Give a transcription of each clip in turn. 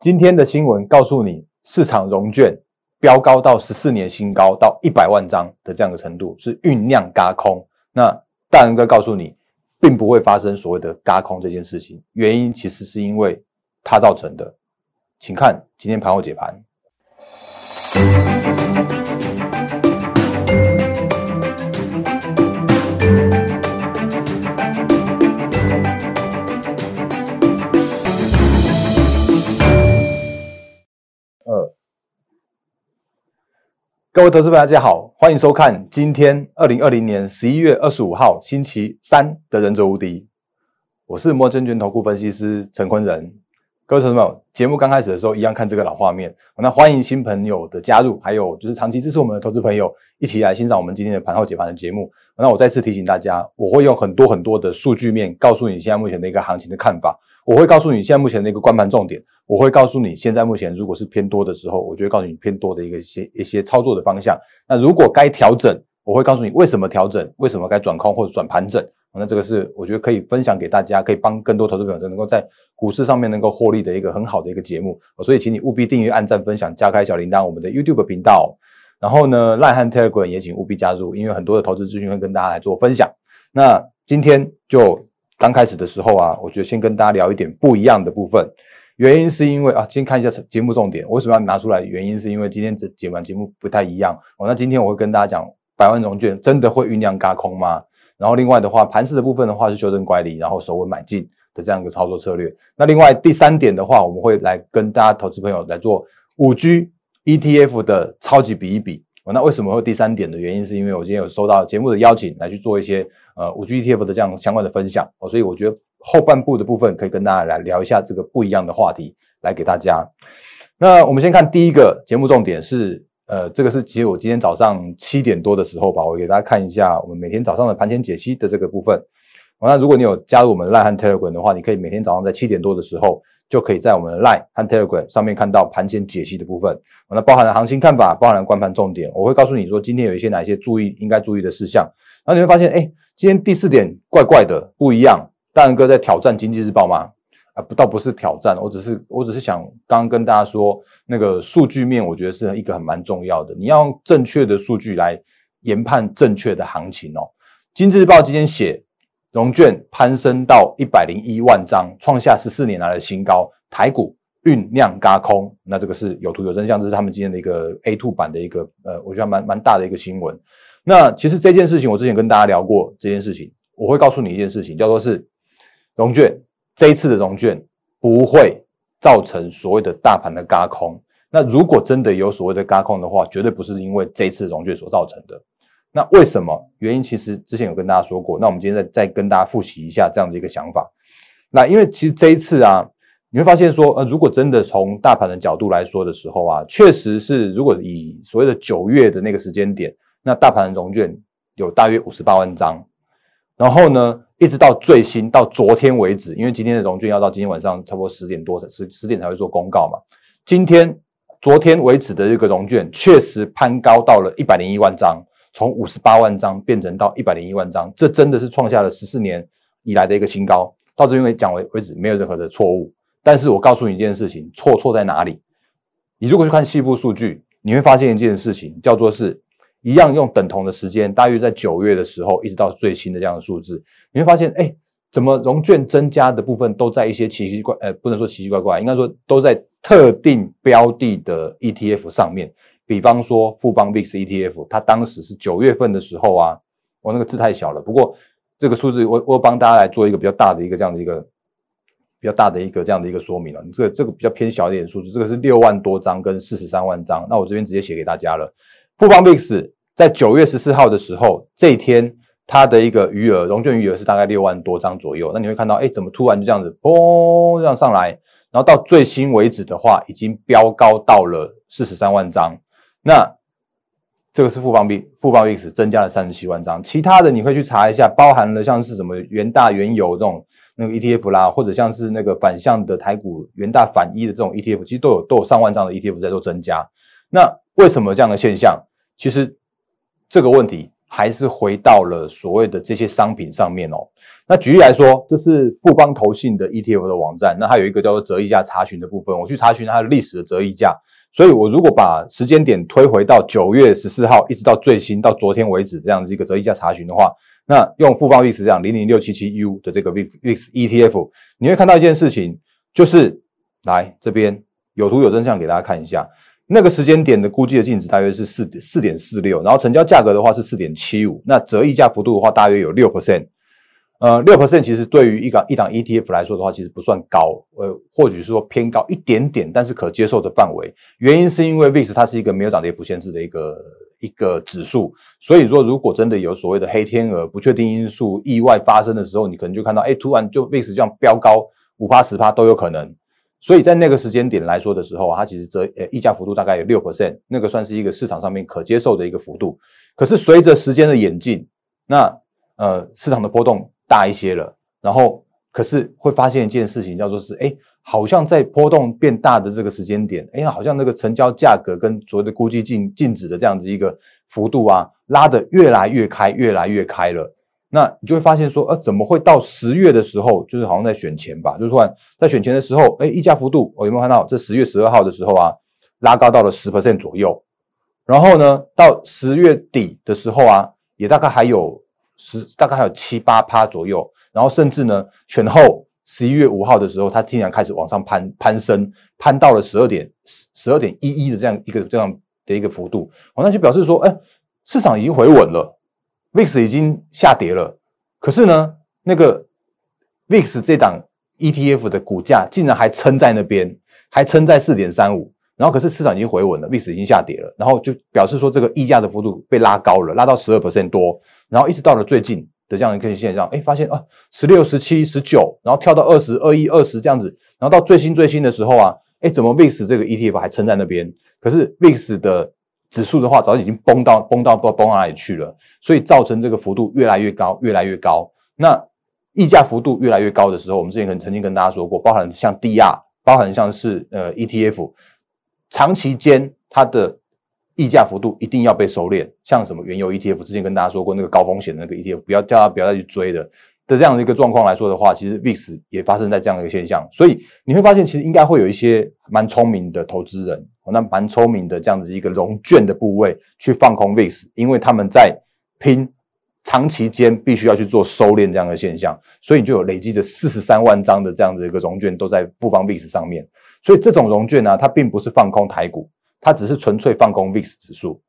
今天的新闻告诉你，市场融券飙高到十四年新高，到一百万张的这样的程度，是酝酿嘎空。那大仁哥告诉你，并不会发生所谓的嘎空这件事情，原因其实是因为它造成的。请看今天盘后解盘。各位投资朋友，大家好，欢迎收看今天二零二零年十一月二十五号星期三的《忍者无敌》，我是摩证券投顾分析师陈坤仁。各位投资朋友，节目刚开始的时候，一样看这个老画面。那欢迎新朋友的加入，还有就是长期支持我们的投资朋友，一起来欣赏我们今天的盘后解盘的节目。那我再次提醒大家，我会用很多很多的数据面，告诉你现在目前的一个行情的看法。我会告诉你现在目前的一个关盘重点，我会告诉你现在目前如果是偏多的时候，我就会告诉你偏多的一个一些一些操作的方向。那如果该调整，我会告诉你为什么调整，为什么该转空或者转盘整。那这个是我觉得可以分享给大家，可以帮更多投资朋友能够在股市上面能够获利的一个很好的一个节目。所以请你务必订阅、按赞、分享、加开小铃铛，我们的 YouTube 频道。然后呢，赖汉 Telegram 也请务必加入，因为很多的投资资讯会跟大家来做分享。那今天就。刚开始的时候啊，我觉得先跟大家聊一点不一样的部分。原因是因为啊，先看一下节目重点，为什么要拿出来？原因是因为今天这节完节目不太一样哦。那今天我会跟大家讲，百万融券真的会酝酿嘎空吗？然后另外的话，盘势的部分的话是修正乖离，然后守稳买进的这样一个操作策略。那另外第三点的话，我们会来跟大家投资朋友来做五 G ETF 的超级比一比。那为什么会第三点的原因，是因为我今天有收到节目的邀请，来去做一些呃五 G ETF 的这样相关的分享哦，所以我觉得后半部的部分可以跟大家来聊一下这个不一样的话题，来给大家。那我们先看第一个节目重点是，呃，这个是其实我今天早上七点多的时候吧，我给大家看一下我们每天早上的盘前解析的这个部分。那如果你有加入我们赖汉 Telegram 的话，你可以每天早上在七点多的时候。就可以在我们的 Line 和 Telegram 上面看到盘前解析的部分，那包含了行情看法，包含了观盘重点，我会告诉你说今天有一些哪些注意应该注意的事项。然后你会发现，哎，今天第四点怪怪的，不一样。大仁哥在挑战经济日报吗？啊，不，倒不是挑战，我只是我只是想刚刚跟大家说，那个数据面，我觉得是一个很蛮重要的，你要用正确的数据来研判正确的行情哦。经济日报今天写。融券攀升到一百零一万张，创下十四年来的新高。台股酝酿嘎空，那这个是有图有真相，这是他们今天的一个 A two 版的一个呃，我觉得蛮蛮大的一个新闻。那其实这件事情，我之前跟大家聊过这件事情，我会告诉你一件事情，叫做是融券这一次的融券不会造成所谓的大盘的嘎空。那如果真的有所谓的嘎空的话，绝对不是因为这次融券所造成的。那为什么？原因其实之前有跟大家说过。那我们今天再再跟大家复习一下这样的一个想法。那因为其实这一次啊，你会发现说，呃，如果真的从大盘的角度来说的时候啊，确实是如果以所谓的九月的那个时间点，那大盘的融券有大约五十八万张。然后呢，一直到最新到昨天为止，因为今天的融券要到今天晚上差不多十点多才十十点才会做公告嘛。今天昨天为止的这个融券确实攀高到了一百零一万张。从五十八万张变成到一百零一万张，这真的是创下了十四年以来的一个新高。到这边讲为为止，没有任何的错误。但是我告诉你一件事情，错错在哪里？你如果去看细部数据，你会发现一件事情，叫做是一样用等同的时间，大约在九月的时候，一直到最新的这样的数字，你会发现，哎，怎么融券增加的部分都在一些奇奇怪，呃，不能说奇奇怪怪，应该说都在特定标的的 ETF 上面。比方说富邦 VIX ETF，它当时是九月份的时候啊，我那个字太小了。不过这个数字，我我帮大家来做一个比较大的一个这样的一个比较大的一个这样的一个说明了。这个这个比较偏小一点的数字，这个是六万多张跟四十三万张。那我这边直接写给大家了。富邦 VIX 在九月十四号的时候，这一天它的一个余额融券余额是大概六万多张左右。那你会看到，哎，怎么突然就这样子嘣这样上来，然后到最新为止的话，已经飙高到了四十三万张。那这个是富邦币，富邦 VIX 增加了三十七万张，其他的你会去查一下，包含了像是什么元大原油这种那个 ETF 啦，或者像是那个反向的台股元大反一的这种 ETF，其实都有都有上万张的 ETF 在做增加。那为什么这样的现象？其实这个问题还是回到了所谓的这些商品上面哦。那举例来说，这是富邦投信的 ETF 的网站，那它有一个叫做折溢价查询的部分，我去查询它的历史的折溢价。所以，我如果把时间点推回到九月十四号，一直到最新到昨天为止这样子一个折溢价查询的话，那用富邦历史这样零零六七七 U 的这个 VIX ETF，你会看到一件事情，就是来这边有图有真相给大家看一下，那个时间点的估计的净值大约是四四点四六，然后成交价格的话是四点七五，那折溢价幅度的话大约有六 percent。呃，六 percent 其实对于一档一档 ETF 来说的话，其实不算高，呃，或许是说偏高一点点，但是可接受的范围。原因是因为 VIX 它是一个没有涨跌幅限制的一个一个指数，所以说如果真的有所谓的黑天鹅、不确定因素、意外发生的时候，你可能就看到，哎，突然就 VIX 这样飙高五趴十趴都有可能。所以在那个时间点来说的时候，它其实折呃溢价幅度大概有六 percent，那个算是一个市场上面可接受的一个幅度。可是随着时间的演进，那呃市场的波动。大一些了，然后可是会发现一件事情，叫做是，哎，好像在波动变大的这个时间点，哎，好像那个成交价格跟所谓的估计净净值的这样子一个幅度啊，拉得越来越开，越来越开了。那你就会发现说，呃，怎么会到十月的时候，就是好像在选前吧，就突然在选前的时候，哎，溢价幅度，我有没有看到？这十月十二号的时候啊，拉高到了十 percent 左右，然后呢，到十月底的时候啊，也大概还有。十大概还有七八趴左右，然后甚至呢，选后十一月五号的时候，它竟然开始往上攀攀升，攀到了十二点十十二点一一的这样一个这样的一个幅度，哦，那就表示说，哎，市场已经回稳了，VIX 已经下跌了，可是呢，那个 VIX 这档 ETF 的股价竟然还撑在那边，还撑在四点三五，然后可是市场已经回稳了，VIX 已经下跌了，然后就表示说这个溢价的幅度被拉高了，拉到十二 percent 多。然后一直到了最近的这样一个现象，哎，发现啊，十六、十七、十九，然后跳到二十二、一、二十这样子，然后到最新最新的时候啊，哎，怎么 VIX 这个 ETF 还撑在那边？可是 VIX 的指数的话，早就已经崩到崩到不知道崩到哪里去了，所以造成这个幅度越来越高，越来越高。那溢价幅度越来越高的时候，我们之前可能曾经跟大家说过，包含像 DR，包含像是呃 ETF，长期间它的。溢价幅度一定要被收敛，像什么原油 ETF，之前跟大家说过那个高风险的那个 ETF，不要叫他不要再去追的的这样的一个状况来说的话，其实 VIX 也发生在这样的一个现象，所以你会发现其实应该会有一些蛮聪明的投资人，那蛮聪明的这样子一个融券的部位去放空 VIX，因为他们在拼长期间必须要去做收敛这样的现象，所以就有累积着四十三万张的这样子一个融券都在富邦 VIX 上面，所以这种融券呢，它并不是放空台股。它只是纯粹放空 VIX 指数，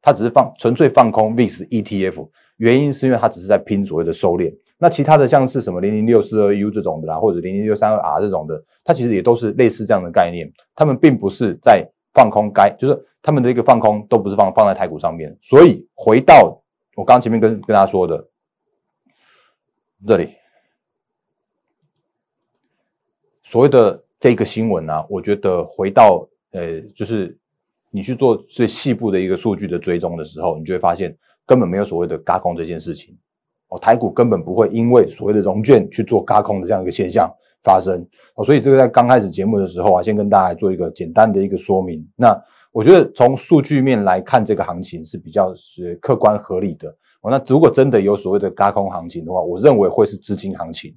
它只是放纯粹放空 VIX ETF，原因是因为它只是在拼所谓的收敛。那其他的像是什么零零六四二 U 这种的啦，或者零零六三二 R 这种的，它其实也都是类似这样的概念。他们并不是在放空该，就是他们的一个放空都不是放放在台股上面。所以回到我刚刚前面跟跟大家说的这里，所谓的这个新闻呢，我觉得回到呃，就是。你去做最细部的一个数据的追踪的时候，你就会发现根本没有所谓的嘎空这件事情哦，台股根本不会因为所谓的融券去做嘎空的这样一个现象发生哦，所以这个在刚开始节目的时候啊，先跟大家做一个简单的一个说明。那我觉得从数据面来看，这个行情是比较是客观合理的哦。那如果真的有所谓的嘎空行情的话，我认为会是资金行情。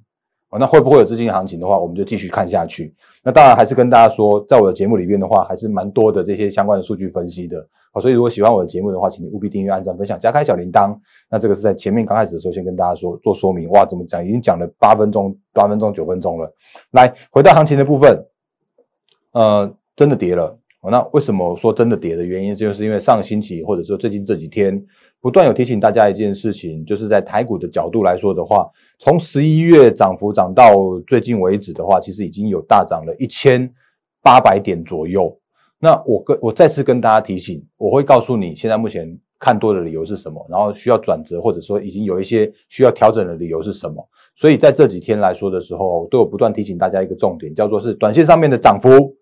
哦，那会不会有资金行情的话，我们就继续看下去。那当然还是跟大家说，在我的节目里面的话，还是蛮多的这些相关的数据分析的。好，所以如果喜欢我的节目的话，请你务必订阅、按赞、分享、加开小铃铛。那这个是在前面刚开始的时候先跟大家说做说明。哇，怎么讲？已经讲了八分钟、八分钟、九分钟了。来，回到行情的部分，呃，真的跌了。那为什么说真的跌的原因，就是因为上星期或者说最近这几天。不断有提醒大家一件事情，就是在台股的角度来说的话，从十一月涨幅涨到最近为止的话，其实已经有大涨了一千八百点左右。那我跟我再次跟大家提醒，我会告诉你现在目前看多的理由是什么，然后需要转折或者说已经有一些需要调整的理由是什么。所以在这几天来说的时候，都有不断提醒大家一个重点，叫做是短线上面的涨幅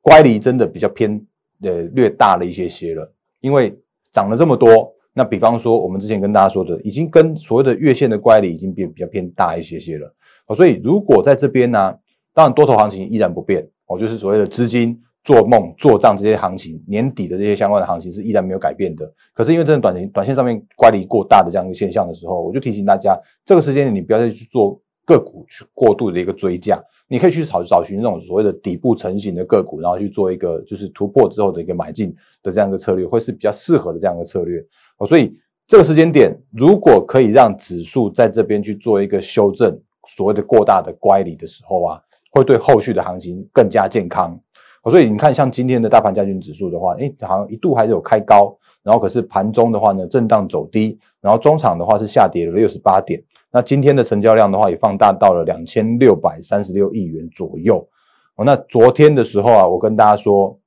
乖离真的比较偏呃略大了一些些了，因为涨了这么多。那比方说，我们之前跟大家说的，已经跟所谓的月线的乖离已经变比较偏大一些些了。哦，所以如果在这边呢，当然多头行情依然不变哦，就是所谓的资金做梦、做账这些行情，年底的这些相关的行情是依然没有改变的。可是因为这种短短线上面乖离过大的这样一个现象的时候，我就提醒大家，这个时间你不要再去做个股去过度的一个追加，你可以去找找寻那种所谓的底部成型的个股，然后去做一个就是突破之后的一个买进的这样一个策略，会是比较适合的这样一个策略。哦，所以这个时间点如果可以让指数在这边去做一个修正，所谓的过大的乖离的时候啊，会对后续的行情更加健康。所以你看，像今天的大盘加权指数的话，诶，好像一度还是有开高，然后可是盘中的话呢，震荡走低，然后中场的话是下跌了六十八点。那今天的成交量的话，也放大到了两千六百三十六亿元左右。哦，那昨天的时候啊，我跟大家说，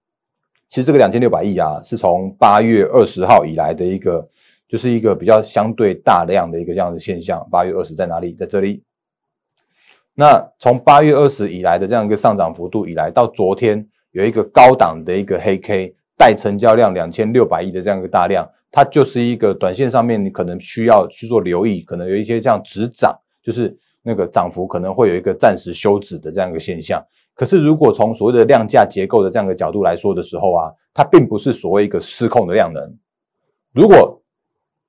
其实这个两千六百亿啊，是从八月二十号以来的一个，就是一个比较相对大量的一个这样的现象。八月二十在哪里？在这里。那从八月二十以来的这样一个上涨幅度以来，到昨天。有一个高档的一个黑 K 带成交量两千六百亿的这样一个大量，它就是一个短线上面你可能需要去做留意，可能有一些这样止涨，就是那个涨幅可能会有一个暂时休止的这样一个现象。可是如果从所谓的量价结构的这样一个角度来说的时候啊，它并不是所谓一个失控的量能。如果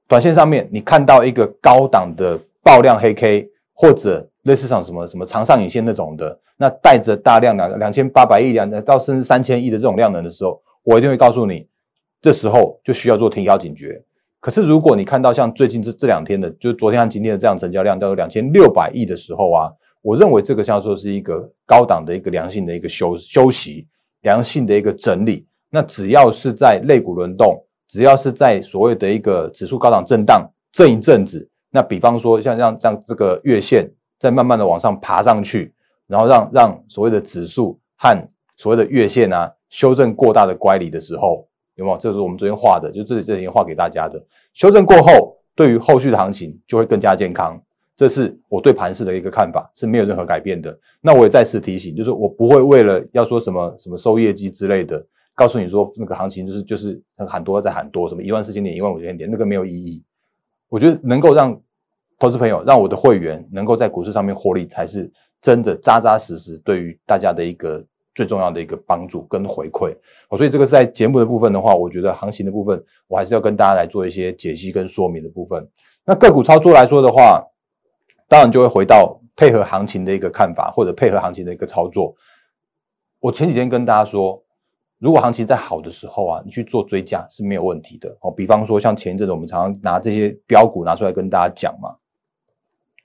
短线上面你看到一个高档的爆量黑 K 或者类似上什么什么长上影线那种的。那带着大量两两千八百亿两到甚至三千亿的这种量能的时候，我一定会告诉你，这时候就需要做停调警觉。可是如果你看到像最近这这两天的，就昨天和今天的这样成交量，叫做两千六百亿的时候啊，我认为这个像说是一个高档的一个良性的一个休休息，良性的一个整理。那只要是在肋骨轮动，只要是在所谓的一个指数高档震荡这一阵子，那比方说像像像这个月线在慢慢的往上爬上去。然后让让所谓的指数和所谓的月线啊修正过大的乖离的时候，有没有？这是我们昨天画的，就这里这里画给大家的。修正过后，对于后续的行情就会更加健康。这是我对盘势的一个看法，是没有任何改变的。那我也再次提醒，就是我不会为了要说什么什么收业绩之类的，告诉你说那个行情就是就是喊多在喊多，什么一万四千点、一万五千点，那个没有意义。我觉得能够让投资朋友、让我的会员能够在股市上面获利，才是。真的扎扎实实，对于大家的一个最重要的一个帮助跟回馈哦，所以这个是在节目的部分的话，我觉得行情的部分，我还是要跟大家来做一些解析跟说明的部分。那个股操作来说的话，当然就会回到配合行情的一个看法，或者配合行情的一个操作。我前几天跟大家说，如果行情在好的时候啊，你去做追加是没有问题的哦。比方说像前一阵子我们常常拿这些标股拿出来跟大家讲嘛。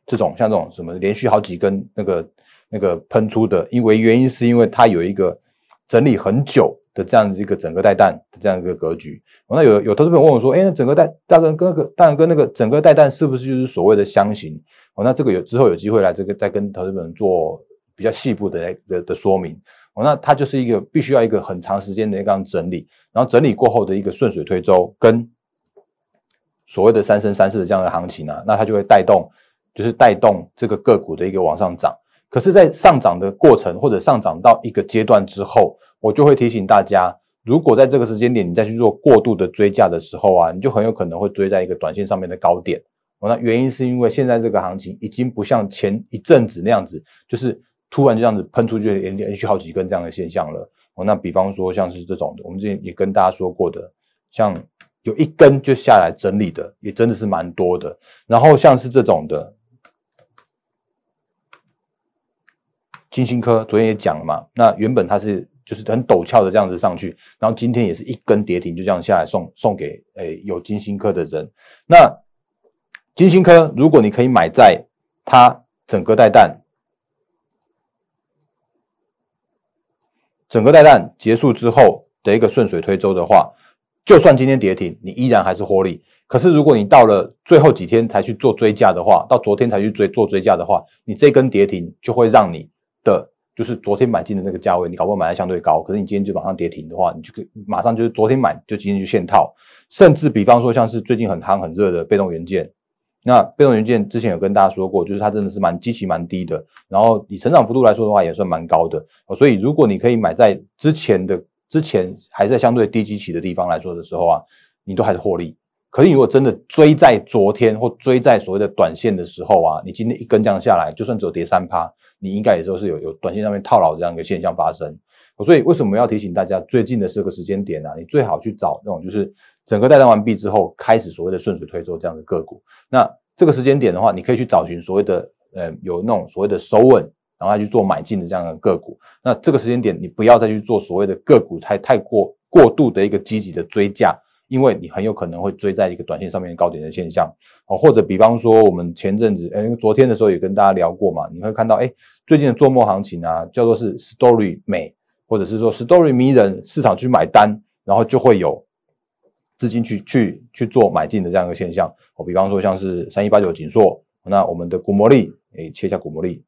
这种像这种什么连续好几根那个那个喷出的，因为原因是因为它有一个整理很久的这样子一个整个带弹的这样一个格局。那有有投资朋友问我说：“哎，那整个带大跟跟那个大跟那个整个带弹是不是就是所谓的箱型？”哦，那这个有之后有机会来这个再跟投资朋友做比较细部的的的说明。哦，那它就是一个必须要一个很长时间的一个整理，然后整理过后的一个顺水推舟，跟所谓的三升三世的这样的行情啊，那它就会带动。就是带动这个个股的一个往上涨，可是，在上涨的过程或者上涨到一个阶段之后，我就会提醒大家，如果在这个时间点你再去做过度的追价的时候啊，你就很有可能会追在一个短线上面的高点。哦，那原因是因为现在这个行情已经不像前一阵子那样子，就是突然就这样子喷出去连连续好几根这样的现象了。哦，那比方说像是这种的，我们之前也跟大家说过的，像有一根就下来整理的，也真的是蛮多的。然后像是这种的。金星科昨天也讲了嘛，那原本它是就是很陡峭的这样子上去，然后今天也是一根跌停就这样下来送送给诶有金星科的人。那金星科如果你可以买在它整个带弹，整个带弹结束之后的一个顺水推舟的话，就算今天跌停，你依然还是获利。可是如果你到了最后几天才去做追加的话，到昨天才去追做追加的话，你这根跌停就会让你。的就是昨天买进的那个价位，你搞不好买的相对高，可是你今天就马上跌停的话，你就可以马上就是昨天买就今天就现套，甚至比方说像是最近很夯很热的被动元件，那被动元件之前有跟大家说过，就是它真的是蛮基期蛮低的，然后以成长幅度来说的话也算蛮高的，所以如果你可以买在之前的之前还在相对低基期的地方来说的时候啊，你都还是获利。可是，如果真的追在昨天或追在所谓的短线的时候啊，你今天一根这样下来，就算只有跌三趴，你应该也都是有有短线上面套牢这样一个现象发生。所以为什么要提醒大家，最近的这个时间点呢？你最好去找那种就是整个带单完毕之后，开始所谓的顺水推舟这样的个股。那这个时间点的话，你可以去找寻所谓的呃有那种所谓的收稳，然后去做买进的这样的个股。那这个时间点，你不要再去做所谓的个股太太过过度的一个积极的追价，因为你很有可能会追在一个短线上面高点的现象哦。或者比方说，我们前阵子，哎，昨天的时候也跟大家聊过嘛，你会看到，哎，最近的做梦行情啊，叫做是 story 美。或者是说 story 迷人，市场去买单，然后就会有资金去去去做买进的这样一个现象。我比方说像是三一八九锦硕，那我们的股魔力，诶，切一下股魔力，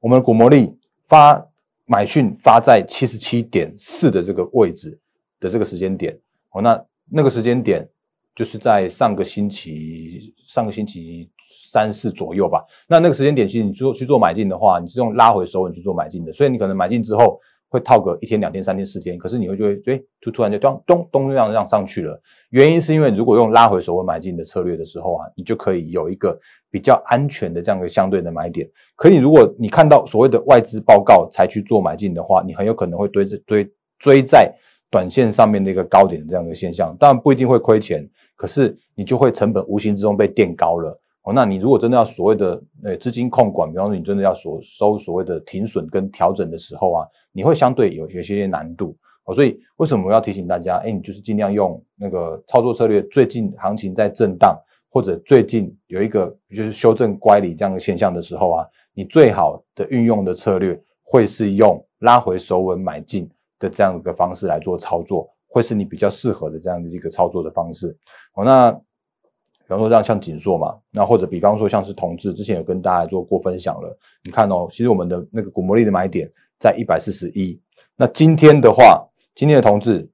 我们的股魔力发买讯发在七十七点四的这个位置的这个时间点，哦，那那个时间点就是在上个星期上个星期三四左右吧。那那个时间点其实你做去做买进的话，你是用拉回手稳去做买进的，所以你可能买进之后。会套个一天、两天、三天、四天，可是你会就会，哎，就突然就咚咚咚这样这样上去了。原因是因为如果用拉回手稳买进的策略的时候啊，你就可以有一个比较安全的这样一个相对的买点。可你如果你看到所谓的外资报告才去做买进的话，你很有可能会追追追在短线上面的一个高点这样的现象，当然不一定会亏钱，可是你就会成本无形之中被垫高了。哦，那你如果真的要所谓的呃资金控管，比方说你真的要所收所谓的停损跟调整的时候啊，你会相对有有些难度。哦，所以为什么我要提醒大家？哎，你就是尽量用那个操作策略。最近行情在震荡，或者最近有一个就是修正乖离这样的现象的时候啊，你最好的运用的策略会是用拉回手稳买进的这样一个方式来做操作，会是你比较适合的这样的一个操作的方式。哦，那。比方说这样像锦硕嘛，那或者比方说像是同志，之前有跟大家做过分享了。你看哦，其实我们的那个股魔力的买点在一百四十一。那今天的话，今天的同志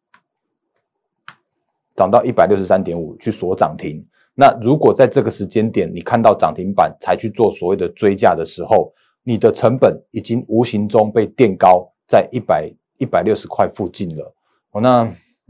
涨到一百六十三点五去锁涨停。那如果在这个时间点你看到涨停板才去做所谓的追价的时候，你的成本已经无形中被垫高在一百一百六十块附近了。哦，那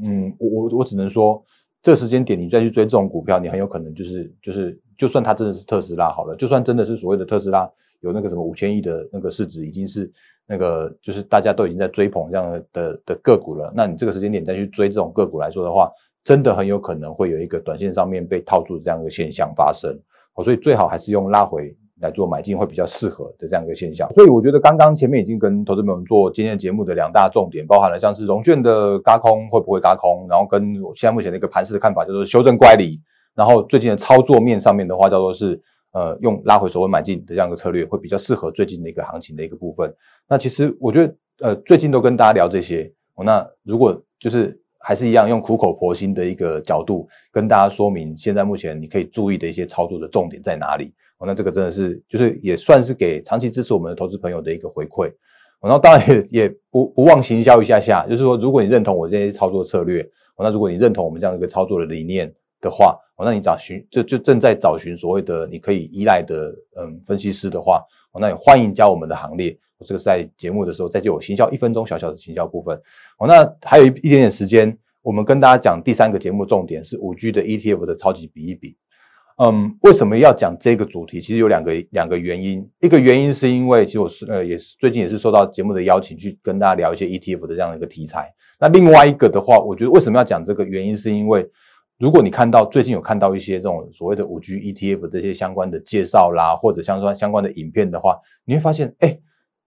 嗯，我我我只能说。这个时间点，你再去追这种股票，你很有可能就是就是，就算它真的是特斯拉好了，就算真的是所谓的特斯拉有那个什么五千亿的那个市值，已经是那个就是大家都已经在追捧这样的的个股了。那你这个时间点再去追这种个股来说的话，真的很有可能会有一个短线上面被套住的这样一个现象发生。所以最好还是用拉回。来做买进会比较适合的这样一个现象，所以我觉得刚刚前面已经跟投资朋友们做今天节目的两大重点，包含了像是融券的嘎空会不会嘎空，然后跟我现在目前的一个盘势的看法，叫做修正乖离，然后最近的操作面上面的话，叫做是呃用拉回手稳买进的这样一个策略会比较适合最近的一个行情的一个部分。那其实我觉得呃最近都跟大家聊这些，那如果就是还是一样用苦口婆心的一个角度跟大家说明，现在目前你可以注意的一些操作的重点在哪里。哦，那这个真的是，就是也算是给长期支持我们的投资朋友的一个回馈。然后当然也也不不忘行销一下下，就是说，如果你认同我这些操作策略，哦那如果你认同我们这样一个操作的理念的话，哦那你找寻就就正在找寻所谓的你可以依赖的嗯分析师的话，哦那也欢迎加我们的行列。我这个是在节目的时候再借我行销一分钟小小的行销部分。哦，那还有一一点点时间，我们跟大家讲第三个节目重点是五 G 的 ETF 的超级比一比。嗯，为什么要讲这个主题？其实有两个两个原因。一个原因是因为，其实我是呃，也是最近也是受到节目的邀请，去跟大家聊一些 ETF 的这样的一个题材。那另外一个的话，我觉得为什么要讲这个原因，是因为如果你看到最近有看到一些这种所谓的五 G ETF 这些相关的介绍啦，或者相关相关的影片的话，你会发现，哎，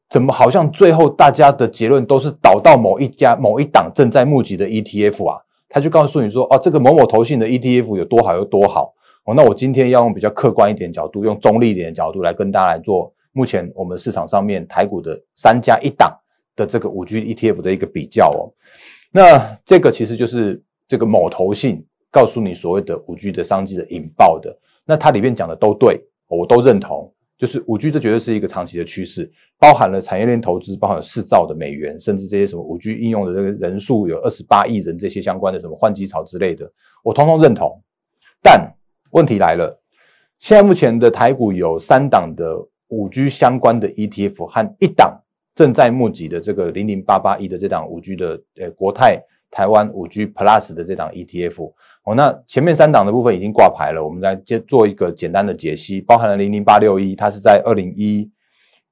怎么好像最后大家的结论都是导到某一家某一档正在募集的 ETF 啊？他就告诉你说，哦，这个某某投信的 ETF 有多好有多好。哦，那我今天要用比较客观一点角度，用中立一点的角度来跟大家来做目前我们市场上面台股的三家一档的这个五 G ETF 的一个比较哦。那这个其实就是这个某投信告诉你所谓的五 G 的商机的引爆的，那它里面讲的都对，我都认同。就是五 G 这绝对是一个长期的趋势，包含了产业链投资，包含了四兆的美元，甚至这些什么五 G 应用的这个人数有二十八亿人，这些相关的什么换机潮之类的，我通通认同。但问题来了，现在目前的台股有三档的五 G 相关的 ETF 和一档正在募集的这个零零八八一的这档五 G 的呃国泰台湾五 G Plus 的这档 ETF 哦，那前面三档的部分已经挂牌了，我们来接做一个简单的解析，包含了零零八六一，它是在二零一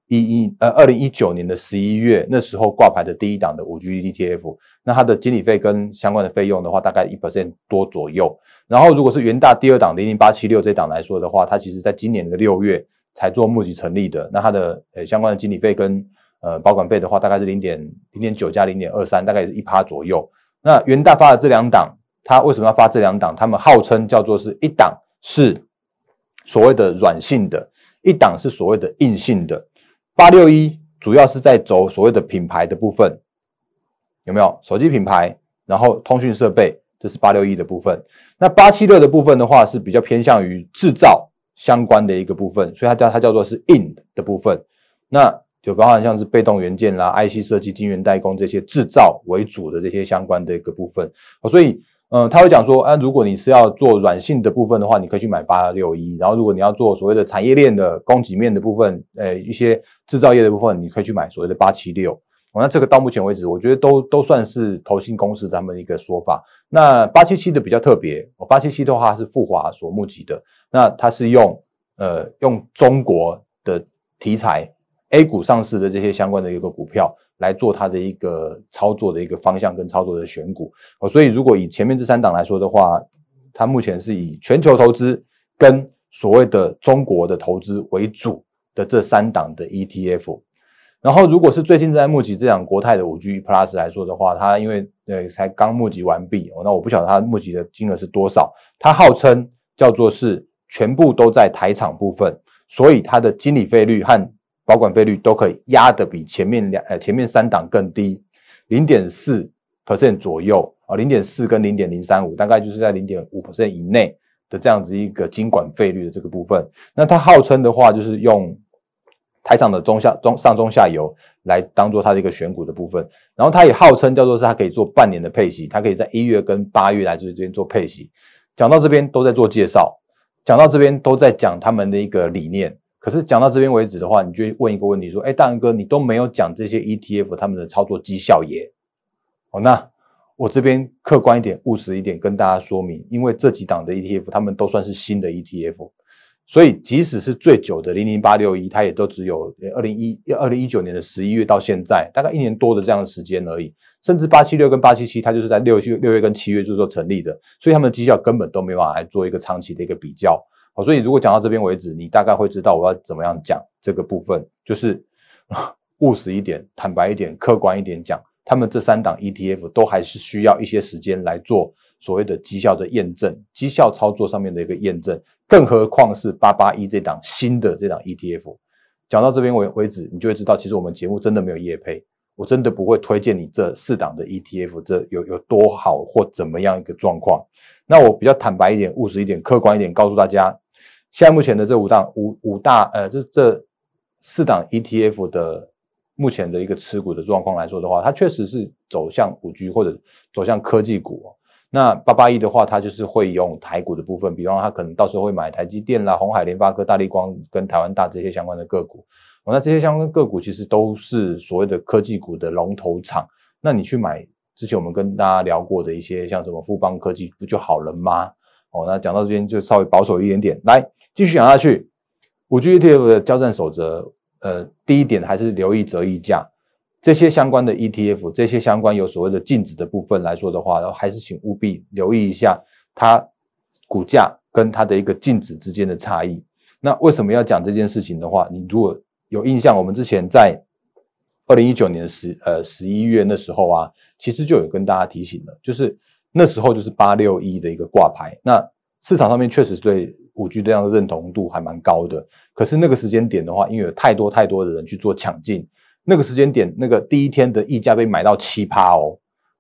一一呃二零一九年的十一月那时候挂牌的第一档的五 G ETF，那它的经理费跟相关的费用的话，大概一 percent 多左右。然后如果是元大第二档零零八七六这档来说的话，它其实在今年的六月才做募集成立的，那它的呃相关的经理费跟呃保管费的话，大概是零点零点九加零点二三，大概也是一趴左右。那元大发的这两档，它为什么要发这两档？他们号称叫做是一档是所谓的软性的，一档是所谓的硬性的。八六一主要是在走所谓的品牌的部分，有没有手机品牌？然后通讯设备。这是八六一的部分，那八七六的部分的话是比较偏向于制造相关的一个部分，所以它叫它叫做是硬的部分，那就包含像是被动元件啦、IC 设计、晶圆代工这些制造为主的这些相关的一个部分，所以嗯，他会讲说，啊，如果你是要做软性的部分的话，你可以去买八六一，然后如果你要做所谓的产业链的供给面的部分，呃，一些制造业的部分，你可以去买所谓的八七六。那这个到目前为止，我觉得都都算是投信公司他们一个说法。那八七七的比较特别，哦，八七七的话是富华所募集的，那它是用呃用中国的题材 A 股上市的这些相关的一个股票来做它的一个操作的一个方向跟操作的选股。哦，所以如果以前面这三档来说的话，它目前是以全球投资跟所谓的中国的投资为主的这三档的 ETF。然后，如果是最近正在募集这档国泰的五 G Plus 来说的话，它因为呃才刚募集完毕哦，那我不晓得它募集的金额是多少。它号称叫做是全部都在台厂部分，所以它的经理费率和保管费率都可以压得比前面两呃前面三档更低，零点四 percent 左右啊，零点四跟零点零三五，大概就是在零点五 percent 以内的这样子一个经管费率的这个部分。那它号称的话就是用。台厂的中下中上中下游来当做它的一个选股的部分，然后它也号称叫做是它可以做半年的配息，它可以在一月跟八月来这边做配息。讲到这边都在做介绍，讲到这边都在讲他们的一个理念。可是讲到这边为止的话，你就问一个问题说：哎，大仁哥，你都没有讲这些 ETF 他们的操作绩效耶？哦，那我这边客观一点、务实一点跟大家说明，因为这几档的 ETF 他们都算是新的 ETF。所以，即使是最久的零零八六一，它也都只有二零一二零一九年的十一月到现在，大概一年多的这样的时间而已。甚至八七六跟八七七，它就是在六月六月跟七月就是说成立的，所以他们的绩效根本都没办法来做一个长期的一个比较。好，所以如果讲到这边为止，你大概会知道我要怎么样讲这个部分，就是 务实一点、坦白一点、客观一点讲，他们这三档 ETF 都还是需要一些时间来做所谓的绩效的验证、绩效操作上面的一个验证。更何况是八八一这档新的这档 ETF，讲到这边为为止，你就会知道，其实我们节目真的没有业配，我真的不会推荐你这四档的 ETF，这有有多好或怎么样一个状况。那我比较坦白一点、务实一点、客观一点，告诉大家，现在目前的这五档五五大呃，这这四档 ETF 的目前的一个持股的状况来说的话，它确实是走向五 G 或者走向科技股。那八八一的话，它就是会用台股的部分，比方它可能到时候会买台积电啦、红海、联发科、大力光跟台湾大这些相关的个股。哦，那这些相关个股其实都是所谓的科技股的龙头厂。那你去买之前我们跟大家聊过的一些像什么富邦科技不就好了吗？哦，那讲到这边就稍微保守一点点，来继续讲下去。五 G ETF 的交战守则，呃，第一点还是留意折溢价。这些相关的 ETF，这些相关有所谓的净值的部分来说的话，然后还是请务必留意一下它股价跟它的一个净值之间的差异。那为什么要讲这件事情的话，你如果有印象，我们之前在二零一九年十呃十一月那时候啊，其实就有跟大家提醒了，就是那时候就是八六一的一个挂牌，那市场上面确实对五 G 这样的认同度还蛮高的。可是那个时间点的话，因为有太多太多的人去做抢进。那个时间点，那个第一天的溢价被买到七趴哦，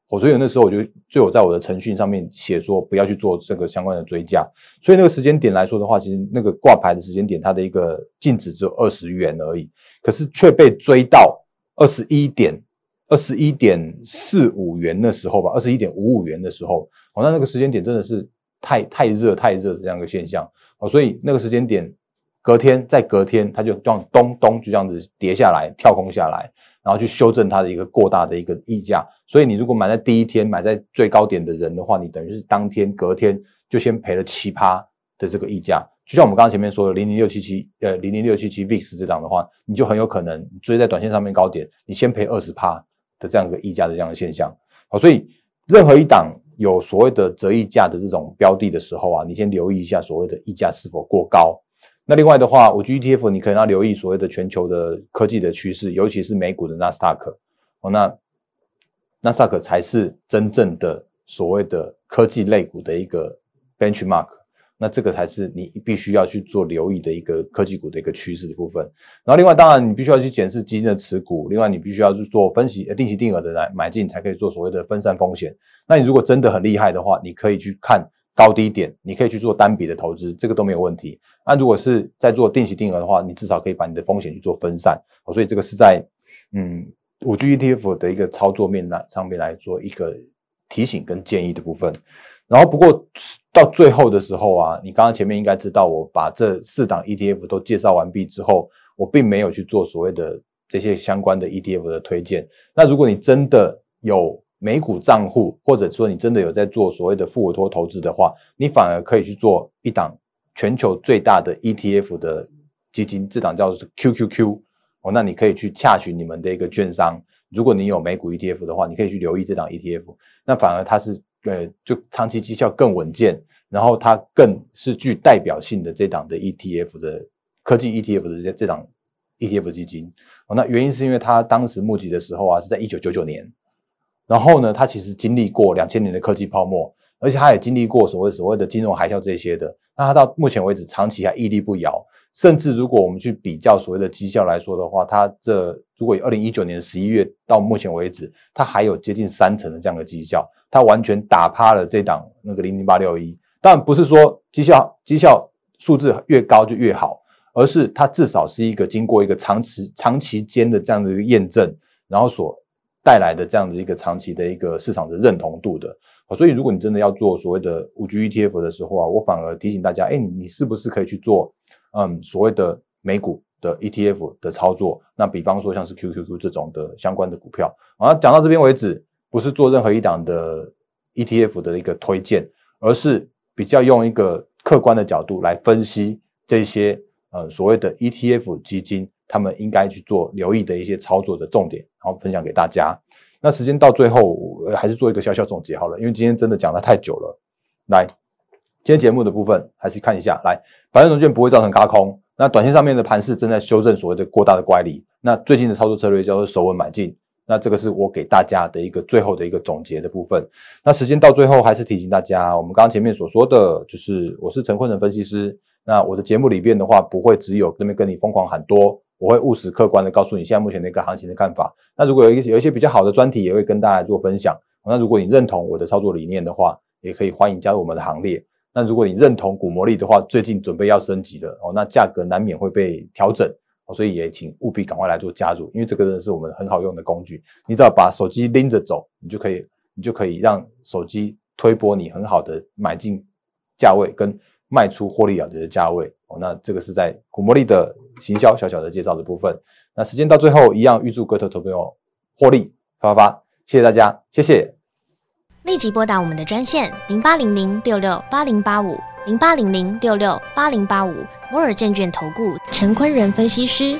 我所以那时候我就就有在我的程序上面写说不要去做这个相关的追加，所以那个时间点来说的话，其实那个挂牌的时间点，它的一个净值只有二十元而已，可是却被追到二十一点二十一点四五元的时候吧，二十一点五五元的时候，哦，那那个时间点真的是太太热太热的这样一个现象哦，所以那个时间点。隔天再隔天，它就这样咚咚就这样子跌下来，跳空下来，然后去修正它的一个过大的一个溢价。所以你如果买在第一天买在最高点的人的话，你等于是当天隔天就先赔了七趴的这个溢价，就像我们刚刚前面说的零零六七七呃零零六七七 VIX 这档的话，你就很有可能追在短线上面高点，你先赔二十趴的这样一个溢价的这样的现象。好，所以任何一档有所谓的折溢价的这种标的的时候啊，你先留意一下所谓的溢价是否过高。那另外的话，五 G ETF 你可能要留意所谓的全球的科技的趋势，尤其是美股的纳斯达克。哦，那纳斯达克才是真正的所谓的科技类股的一个 benchmark。那这个才是你必须要去做留意的一个科技股的一个趋势的部分。然后另外，当然你必须要去检视基金的持股，另外你必须要去做分析，定期定额的来买进，才可以做所谓的分散风险。那你如果真的很厉害的话，你可以去看高低点，你可以去做单笔的投资，这个都没有问题。那如果是在做定期定额的话，你至少可以把你的风险去做分散。所以这个是在嗯五 G ETF 的一个操作面那上面来做一个提醒跟建议的部分。然后不过到最后的时候啊，你刚刚前面应该知道，我把这四档 ETF 都介绍完毕之后，我并没有去做所谓的这些相关的 ETF 的推荐。那如果你真的有美股账户，或者说你真的有在做所谓的副委托投资的话，你反而可以去做一档全球最大的 ETF 的基金，这档叫做 QQQ 哦。那你可以去洽询你们的一个券商，如果你有美股 ETF 的话，你可以去留意这档 ETF。那反而它是。呃，就长期绩效更稳健，然后它更是具代表性的这档的 ETF 的科技 ETF 的这这档 ETF 基金哦。那原因是因为它当时募集的时候啊，是在一九九九年，然后呢，它其实经历过两千年的科技泡沫，而且它也经历过所谓所谓的金融海啸这些的。那它到目前为止长期还屹立不摇，甚至如果我们去比较所谓的绩效来说的话，它这如果以二零一九年十一月到目前为止，它还有接近三成的这样的绩效。它完全打趴了这档那个零零八六一，但不是说绩效绩效数字越高就越好，而是它至少是一个经过一个长期长期间的这样的一个验证，然后所带来的这样子一个长期的一个市场的认同度的。所以如果你真的要做所谓的五 G ETF 的时候啊，我反而提醒大家，哎，你是不是可以去做嗯所谓的美股的 ETF 的操作？那比方说像是 QQQ 这种的相关的股票。好，讲到这边为止。不是做任何一档的 ETF 的一个推荐，而是比较用一个客观的角度来分析这些呃所谓的 ETF 基金，他们应该去做留意的一些操作的重点，然后分享给大家。那时间到最后，还是做一个小小总结好了，因为今天真的讲的太久了。来，今天节目的部分还是看一下，来，反正融券不会造成高空，那短线上面的盘势正在修正所谓的过大的乖离，那最近的操作策略叫做守稳买进。那这个是我给大家的一个最后的一个总结的部分。那时间到最后还是提醒大家，我们刚刚前面所说的，就是我是陈坤仁分析师。那我的节目里边的话，不会只有那边跟你疯狂喊多，我会务实客观的告诉你现在目前的一个行情的看法。那如果有一有一些比较好的专题，也会跟大家做分享。那如果你认同我的操作理念的话，也可以欢迎加入我们的行列。那如果你认同股魔力的话，最近准备要升级了哦，那价格难免会被调整。所以也请务必赶快来做加入，因为这个真的是我们很好用的工具。你只要把手机拎着走，你就可以，你就可以让手机推播你很好的买进价位跟卖出获利了结的价位。哦，那这个是在古魔力的行销小小的介绍的部分。那时间到最后一样，预祝各位投朋友获利发发发！谢谢大家，谢谢。立即拨打我们的专线零八零零六六八零八五。零八零零六六八零八五摩尔证券投顾陈坤仁分析师，